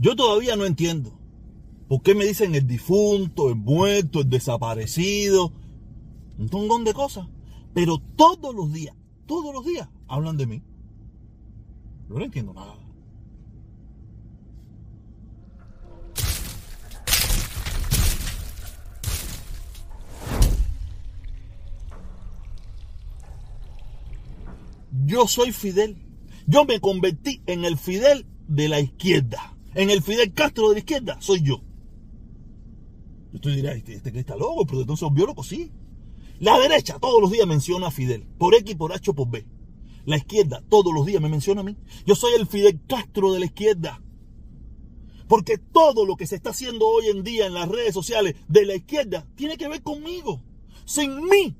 Yo todavía no entiendo por qué me dicen el difunto, el muerto, el desaparecido, un tongón de cosas. Pero todos los días, todos los días hablan de mí. Yo no entiendo nada. Yo soy Fidel. Yo me convertí en el Fidel de la izquierda. En el Fidel Castro de la izquierda soy yo. Yo te dirás, este, este que está loco, pero entonces es biólogo, sí. La derecha todos los días menciona a Fidel, por X, por H por B. La izquierda todos los días me menciona a mí. Yo soy el Fidel Castro de la izquierda. Porque todo lo que se está haciendo hoy en día en las redes sociales de la izquierda tiene que ver conmigo. Sin mí.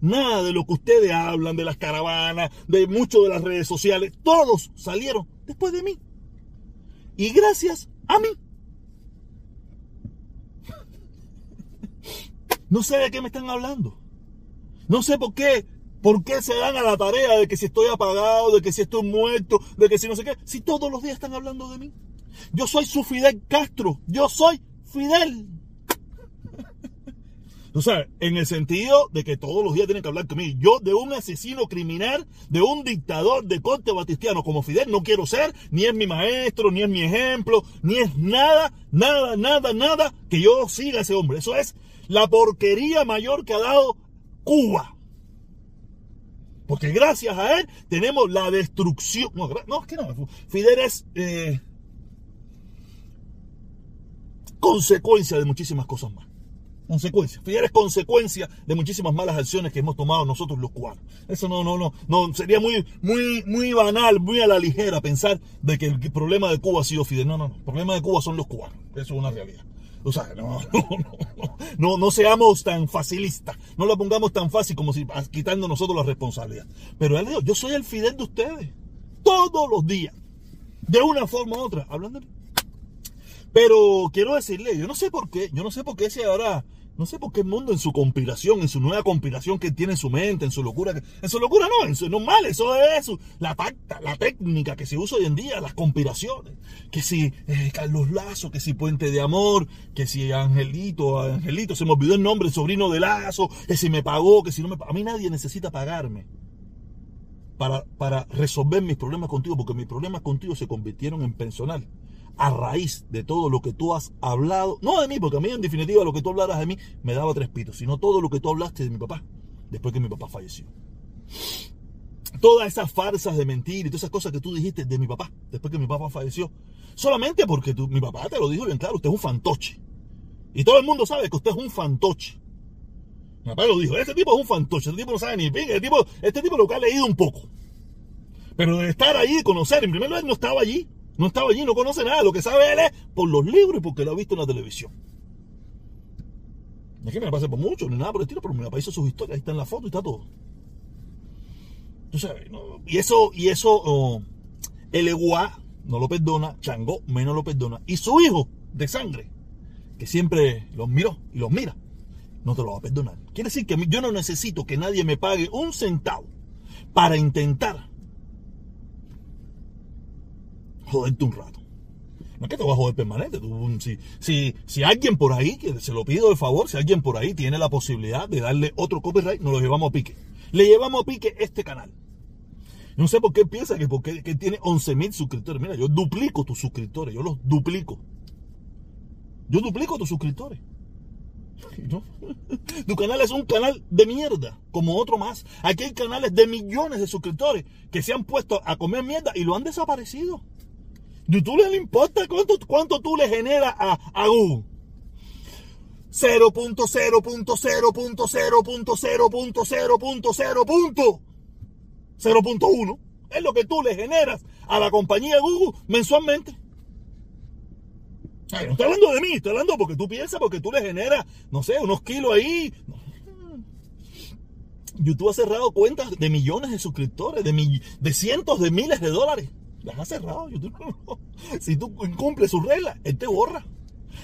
Nada de lo que ustedes hablan, de las caravanas, de mucho de las redes sociales, todos salieron después de mí. Y gracias a mí. No sé de qué me están hablando. No sé por qué. ¿Por qué se dan a la tarea de que si estoy apagado, de que si estoy muerto, de que si no sé qué? Si todos los días están hablando de mí. Yo soy su Fidel Castro. Yo soy Fidel. O sea, en el sentido de que todos los días tienen que hablar conmigo. Yo de un asesino criminal, de un dictador de corte batistiano como Fidel no quiero ser, ni es mi maestro, ni es mi ejemplo, ni es nada, nada, nada, nada que yo siga a ese hombre. Eso es la porquería mayor que ha dado Cuba. Porque gracias a él tenemos la destrucción. No, es que no. Fidel es eh, consecuencia de muchísimas cosas más. Consecuencia. Fidel es consecuencia de muchísimas malas acciones que hemos tomado nosotros los cubanos. Eso no, no, no, no, sería muy, muy, muy banal, muy a la ligera pensar de que el problema de Cuba ha sido Fidel. No, no, no. El problema de Cuba son los cubanos. Eso es una realidad. O sea, no, no, no, no, no seamos tan facilistas, no lo pongamos tan fácil como si quitando nosotros la responsabilidad. Pero él dijo, yo soy el Fidel de ustedes, todos los días, de una forma u otra, hablando. Pero quiero decirle, yo no sé por qué, yo no sé por qué se ahora no sé por qué el mundo en su conspiración, en su nueva conspiración que tiene en su mente, en su locura, en su locura no, en su normal, eso es la tacta, la técnica que se usa hoy en día, las conspiraciones, que si eh, Carlos Lazo, que si Puente de Amor, que si Angelito, Angelito, se me olvidó el nombre, el sobrino de Lazo, que si me pagó, que si no me pagó, a mí nadie necesita pagarme. Para, para resolver mis problemas contigo, porque mis problemas contigo se convirtieron en personal a raíz de todo lo que tú has hablado, no de mí, porque a mí en definitiva lo que tú hablaras de mí me daba tres pitos, sino todo lo que tú hablaste de mi papá, después que mi papá falleció. Todas esas farsas de mentir y todas esas cosas que tú dijiste de mi papá, después que mi papá falleció, solamente porque mi papá te lo dijo bien claro, usted es un fantoche. Y todo el mundo sabe que usted es un fantoche. Mi papá lo dijo, este tipo es un fantoche, este tipo no sabe ni bien, este tipo, este tipo lo que ha leído un poco. Pero de estar allí, conocer, en primer lugar no estaba allí, no estaba allí, no conoce nada. Lo que sabe él es por los libros y porque lo ha visto en la televisión. No es que me la pase por mucho, ni nada por el estilo, pero me la hizo sus historias. Ahí está en la foto y está todo. y eso, y eso, oh, el Eguá no lo perdona, Changó menos lo perdona. Y su hijo de sangre, que siempre los miró y los mira, no te lo va a perdonar. Quiere decir que yo no necesito que nadie me pague un centavo para intentar joderte un rato. No es que te va a joder permanente. si, si, si alguien por ahí, que se lo pido de favor, si alguien por ahí tiene la posibilidad de darle otro copyright, nos lo llevamos a pique. Le llevamos a pique este canal. No sé por qué piensa que porque que tiene 11.000 suscriptores. Mira, yo duplico tus suscriptores, yo los duplico. Yo duplico tus suscriptores. Tu canal es un canal de mierda, como otro más. Aquí hay canales de millones de suscriptores que se han puesto a comer mierda y lo han desaparecido. ¿Y tú le importa cuánto, cuánto tú le generas a, a Google? 0.0.0.0.0.0.0.1 es lo que tú le generas a la compañía Google mensualmente. No estoy hablando de mí, estoy hablando porque tú piensas, porque tú le generas, no sé, unos kilos ahí. YouTube ha cerrado cuentas de millones de suscriptores, de, de cientos de miles de dólares. Las ha cerrado YouTube. Si tú incumples sus reglas, él te borra.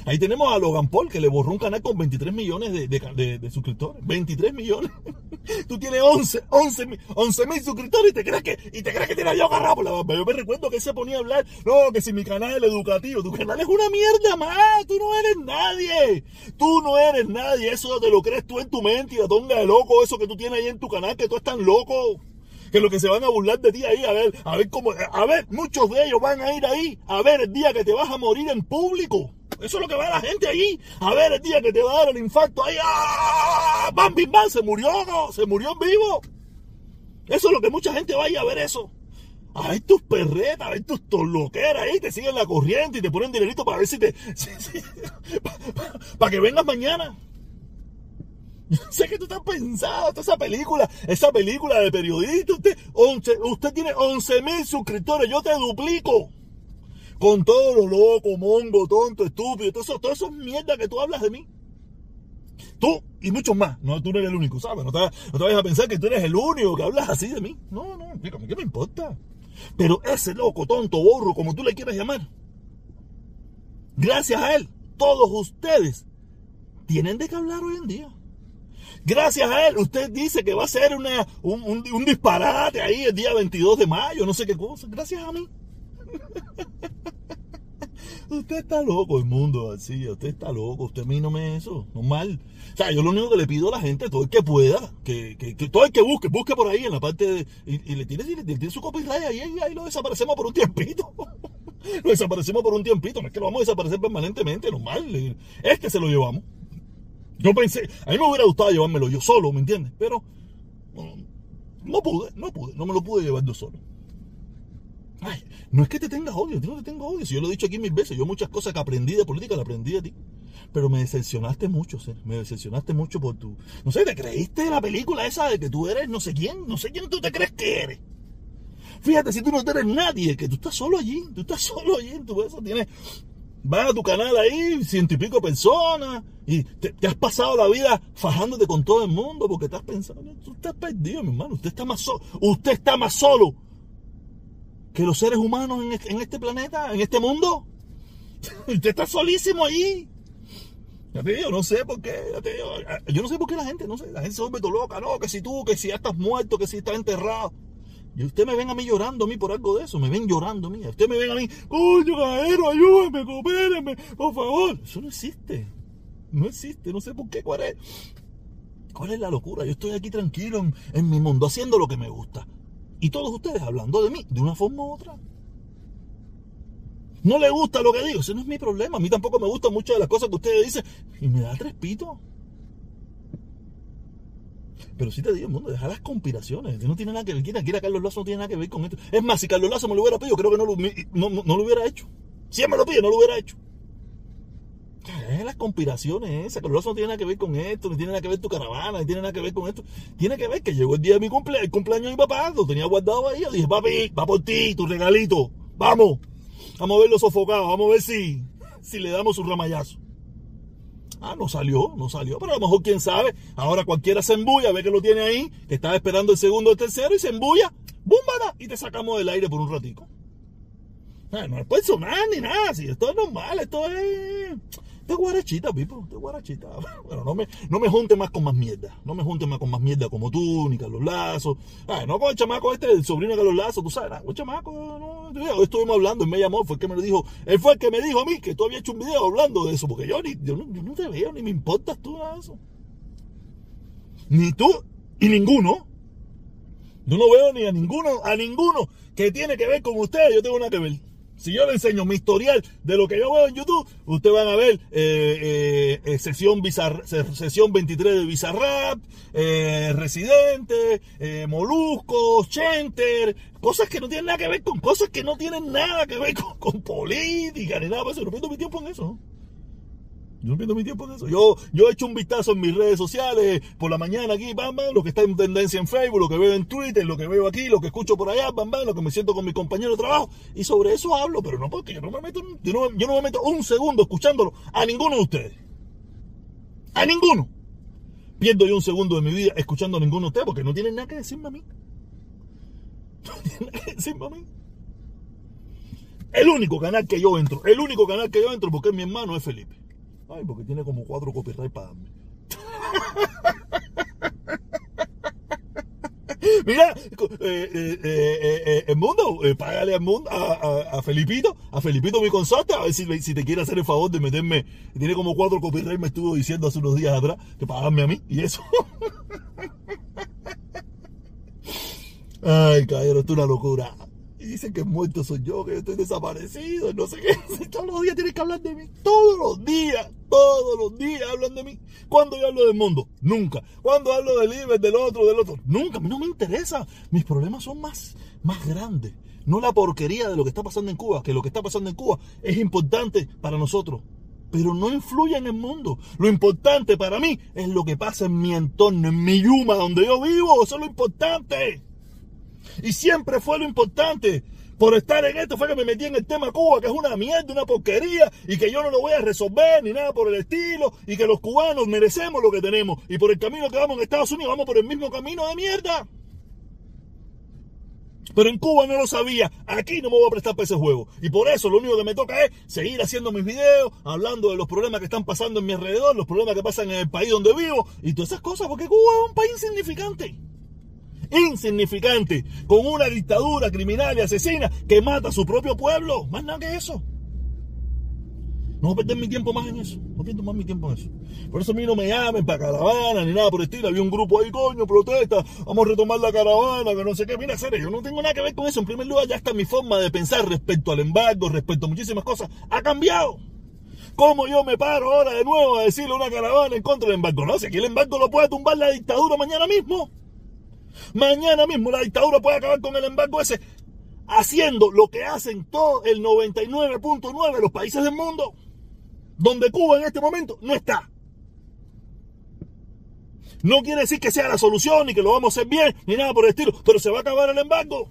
Ahí tenemos a Logan Paul, que le borró un canal con 23 millones de, suscriptores. 23 millones. Tú tienes 11, 11, mil suscriptores y te crees que, y te crees que tienes yo agarrado la barba. Yo me recuerdo que él se ponía a hablar, no, que si mi canal es educativo, tu canal es una mierda más, tú no eres nadie. Tú no eres nadie, eso te lo crees tú en tu mente y la tonga de loco, eso que tú tienes ahí en tu canal, que tú estás loco que lo que se van a burlar de ti ahí, a ver, a ver cómo, a ver, muchos de ellos van a ir ahí, a ver el día que te vas a morir en público. Eso es lo que va la gente ahí, a ver el día que te va a dar el infarto ahí, ¡ah! ¡Bam, bim, bam! Se murió, ¿no? Se murió en vivo. Eso es lo que mucha gente va a ir a ver eso. A ver tus perretas, a ver tus toloqueras ahí, te siguen la corriente y te ponen dinerito para ver si te. para que vengas mañana. Sé que tú estás pensando, toda esa película, esa película de periodista, usted, usted tiene 11 mil suscriptores, yo te duplico. Con todo lo loco, mongo, tonto, estúpido, todo eso, todo que tú hablas de mí. Tú y muchos más. No, tú no eres el único, ¿sabes? No te, no vayas a pensar que tú eres el único que hablas así de mí. No, no, ¿qué me importa? Pero ese loco, tonto, borro, como tú le quieras llamar, gracias a él, todos ustedes tienen de qué hablar hoy en día. Gracias a él, usted dice que va a ser una, un, disparate ahí el día 22 de mayo, no sé qué cosa. Gracias a mí. usted está loco, el mundo así, usted está loco, usted a mí no me eso, mal. O sea, yo lo único que le pido a la gente, todo el que pueda, que, todo el que busque, busque por ahí en la parte de, y, le tire, le tire su copyright ahí, y ahí lo desaparecemos por un tiempito. lo desaparecemos por un tiempito, no es que lo vamos a desaparecer permanentemente, normal, es que se lo llevamos. Yo pensé, a mí me hubiera gustado llevármelo yo solo, ¿me entiendes? Pero no, pude, no pude, no me lo pude llevar yo solo. Ay, no es que te tengas odio, yo no te tengo odio. Si yo lo he dicho aquí mil veces, yo muchas cosas que aprendí de política las aprendí de ti. Pero me decepcionaste mucho, Ser. Me decepcionaste mucho por tu. No sé, ¿te creíste la película esa de que tú eres no sé quién? No sé quién tú te crees que eres. Fíjate, si tú no eres nadie, que tú estás solo allí, tú estás solo allí en tu eso, tienes vas a tu canal ahí, ciento y pico personas, y te, has pasado la vida fajándote con todo el mundo porque estás pensando, tú estás perdido, mi hermano, usted está más solo, usted está más solo que los seres humanos en, este planeta, en este mundo. usted está solísimo ahí. Ya te digo, no sé por qué, yo no sé por qué la gente, no sé, la gente se vuelve todo loca, no, que si tú, que si ya estás muerto, que si estás enterrado. Y usted me ven a mí llorando a mí por algo de eso, me ven llorando a mí. Usted me ven a mí, coño, cajero, ayúdeme, coopérenme, por favor. Eso no existe. No existe, no sé por qué, cuál es. ¿Cuál es la locura? Yo estoy aquí tranquilo en, mi mundo, haciendo lo que me gusta. Y todos ustedes hablando de mí, de una forma u otra. No le gusta lo que digo, ese no es mi problema. A mí tampoco me gustan muchas de las cosas que ustedes dicen. Y me da tres pitos. Pero sí te digo, mundo, deja las conspiraciones. No tiene nada que ver. Quien quiera Carlos Lazo no tiene nada que ver con esto. Es más, si Carlos Lazo me lo hubiera pedido, creo que no lo, no, lo hubiera hecho. Si él me lo pide, no lo hubiera hecho. Es las conspiraciones esas. Carlos Lazo no tiene nada que ver con esto, ni tiene nada que ver tu caravana, ni tiene nada que ver con esto. Tiene que ver que llegó el día de mi cumpleaños, el cumpleaños de mi papá, lo tenía guardado ahí. Yo dije, papi, va por ti, tu regalito. Vamos. Vamos a verlo sofocado, vamos a ver si, si le damos un ramallazo. Ah, no salió, no salió, pero a lo mejor quién sabe. Ahora cualquiera se embulla, ve que lo tiene ahí, que estaba esperando el segundo o el tercero y se embulla, ¡búmbara! Y te sacamos del aire por un ratico. Ah, no es personal ni nada, si esto es normal, esto es de guarachita, Pipo, de guarachita. Bueno, no me, no me junte más con más mierda. No me junte más con más mierda como tú, ni Carlos Lazo. Ay, no con el chamaco este, el sobrino de Carlos Lazo, tú sabes. El chamaco, no. Hoy estuvimos hablando, él me llamó, fue el que me lo dijo. Él fue el que me dijo a mí que tú habías hecho un video hablando de eso, porque yo, ni, yo, no, te veo, ni me importas tú nada de eso. Ni tú, y ninguno. Yo no veo ni a ninguno, a ninguno que tiene que ver con ustedes, yo tengo nada que ver. Si yo le enseño mi historial de lo que yo veo en YouTube, ustedes van a ver eh, eh, eh sesión, sesión 23 de Bizarrap, eh, Residente, Molusco, Chenter, cosas que no tienen nada que ver con cosas que no tienen nada que ver con, política ni nada. Por eso no pierdo mi tiempo en eso. Yo no pierdo mi tiempo en eso. Yo, yo he hecho un vistazo en mis redes sociales por la mañana aquí, bam, bam, lo que está en tendencia en Facebook, lo que veo en Twitter, lo que veo aquí, lo que escucho por allá, bam, bam, lo que me siento con mi compañero de trabajo. Y sobre eso hablo, pero no porque yo no me meto, yo no, yo no me meto un segundo escuchándolo a ninguno de ustedes. A ninguno. Pierdo yo un segundo de mi vida escuchando a ninguno de ustedes porque no tienen nada que decirme a mí. No tienen nada que decirme a mí. El único canal que yo entro, el único canal que yo entro porque mi hermano es Felipe. Ay, porque tiene como cuatro copyright para darme. Mira, eh, eh, eh, el mundo, págale al mundo, a, a, Felipito, a Felipito mi consorte, a ver si, si, te quiere hacer el favor de meterme. Tiene como cuatro copyright, me estuvo diciendo hace unos días atrás, que pagarme a mí, y eso. Ay, caballero, esto es una locura. Dicen que muerto soy yo, que estoy desaparecido, no sé qué. Todos los días tienes que hablar de mí. Todos los días, todos los días hablan de mí. ¿Cuándo yo hablo del mundo? Nunca. ¿Cuándo hablo del Iber, del otro, del otro? Nunca. A mí no me interesa. Mis problemas son más, más grandes. No la porquería de lo que está pasando en Cuba, que lo que está pasando en Cuba es importante para nosotros pero no influye en el mundo. Lo importante para mí es lo que pasa en mi entorno, en mi yuma, donde yo vivo. Eso es lo importante. Y siempre fue lo importante. Por estar en esto fue que me metí en el tema Cuba, que es una mierda, una porquería, y que yo no lo voy a resolver ni nada por el estilo, y que los cubanos merecemos lo que tenemos. Y por el camino que vamos en Estados Unidos, vamos por el mismo camino de mierda. Pero en Cuba no lo sabía. Aquí no me voy a prestar para ese juego. Y por eso lo único que me toca es seguir haciendo mis videos, hablando de los problemas que están pasando en mi alrededor, los problemas que pasan en el país donde vivo y todas esas cosas, porque Cuba es un país insignificante insignificante, con una dictadura criminal y asesina que mata a su propio pueblo. Más nada que eso. No voy a perder mi tiempo más en eso. No pierdo más mi tiempo en eso. Por eso a mí no me llamen para caravana ni nada por el estilo. Había un grupo ahí, coño, protesta. Vamos a retomar la caravana, que no sé qué. Mira, serio, yo no tengo nada que ver con eso. En primer lugar, ya está mi forma de pensar respecto al embargo, respecto a muchísimas cosas. Ha cambiado. ¿Cómo yo me paro ahora de nuevo a decirle una caravana en contra del embargo? No, si aquí el embargo lo puede tumbar la dictadura mañana mismo. Mañana mismo la dictadura puede acabar con el embargo ese, haciendo lo que hacen todo el 99.9 de los países del mundo, donde Cuba en este momento no está. No quiere decir que sea la solución ni que lo vamos a hacer bien ni nada por el estilo, pero se va a acabar el embargo.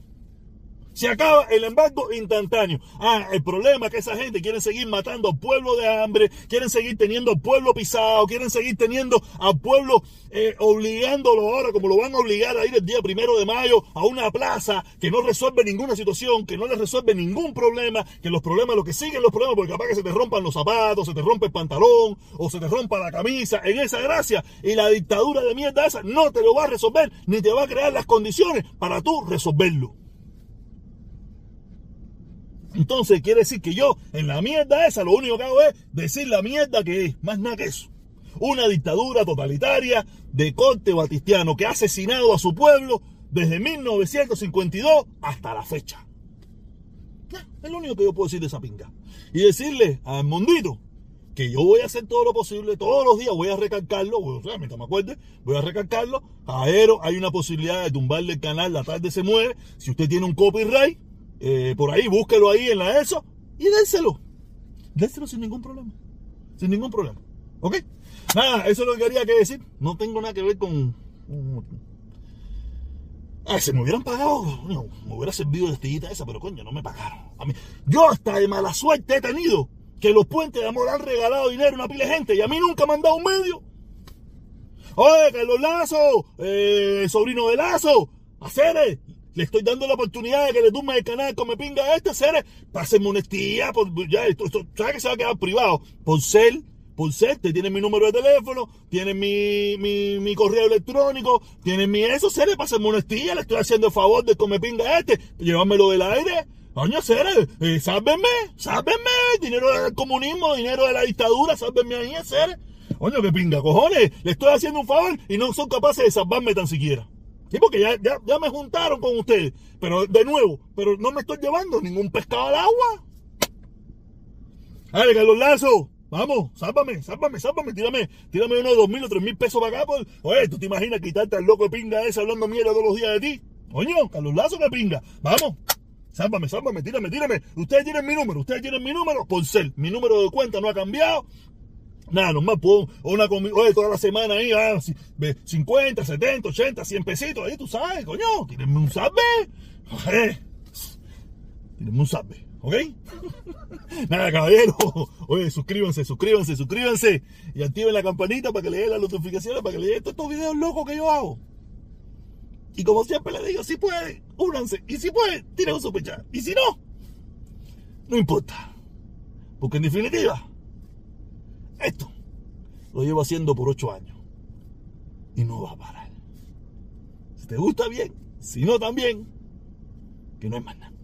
Se acaba el embargo instantáneo. Ah, el problema es que esa gente quiere seguir matando al pueblo de hambre, quieren seguir teniendo al pueblo pisado, quieren seguir teniendo al pueblo eh, obligándolo ahora, como lo van a obligar a ir el día primero de mayo a una plaza que no resuelve ninguna situación, que no les resuelve ningún problema, que los problemas, lo que siguen los problemas, porque capaz que se te rompan los zapatos, se te rompe el pantalón o se te rompa la camisa, en esa gracia. Y la dictadura de mierda esa no te lo va a resolver, ni te va a crear las condiciones para tú resolverlo. Entonces quiere decir que yo, en la mierda esa, lo único que hago es decir la mierda que es, más nada que eso. Una dictadura totalitaria de corte batistiano que ha asesinado a su pueblo desde 1952 hasta la fecha. es lo único que yo puedo decir de esa pinga. Y decirle al mundito que yo voy a hacer todo lo posible, todos los días voy a recalcarlo, o sea, mientras me acuerde, voy a recalcarlo. Jaero, hay una posibilidad de tumbarle el canal, la tarde se mueve. Si usted tiene un copyright, eh, por ahí, búsquelo ahí en la ESO y déselo. Déselo sin ningún problema. Sin ningún problema. ¿Ok? Nada, eso es lo que quería que decir. No tengo nada que ver con... Ah, si me hubieran pagado, me hubiera servido de estillita esa, pero coño, no me pagaron. A mí, yo hasta de mala suerte he tenido que los puentes de amor han regalado dinero a una pila de gente y a mí nunca me han dado un medio. Oye, Carlos Lazo, eh, sobrino de Lazo, hacer le estoy dando la oportunidad de que le tumba el canal como pinga este, ser, pásenme honestidad, ya esto, esto, ¿sabes que se va a quedar privado? Por ser, por ser, te tienen mi número de teléfono, tienen mi, mi, correo electrónico, tienen mi eso, Cere, pásenme honestidad, le estoy haciendo el favor de come pinga este, llevármelo del aire. Coño, Cere, eh, sálvenme, sálvenme, dinero del comunismo, dinero de la dictadura, sálvenme ahí, Cere. Coño, que pinga, cojones, le estoy haciendo un favor y no son capaces de salvarme tan siquiera. Sí, porque ya, ya, me juntaron con ustedes. Pero de nuevo, pero no me estoy llevando ningún pescado al agua. Dale, Carlos Lazo. Vamos, sálvame, sálvame, sálvame, tírame, tírame unos dos mil o tres mil pesos para acá. Por... Oye, ¿tú te imaginas quitarte al loco de pinga ese hablando mierda todos los días de ti? Coño, Carlos Lazo que pinga. Vamos, sálvame, sálvame, tírame, tírame. Ustedes tienen mi número, ustedes tienen mi número por ser. Mi número de cuenta no ha cambiado. Nada, nomás puedo, una comida, oye, toda la semana ahí, ah, 50, 70, 80, 100 pesitos, ahí tú sabes, coño, tírenme un sabe, oye, tírenme un sabe, ¿ok? Nada, caballero, oye, suscríbanse, suscríbanse, suscríbanse y activen la campanita para que le den las notificaciones, para que le den todos estos videos locos que yo hago. Y como siempre les digo, si pueden, únanse, y si pueden, tiren un super y si no, no importa, porque en definitiva, Esto lo llevo haciendo por ocho años y no va a parar. Si te gusta bien, si no también, que no es más nada.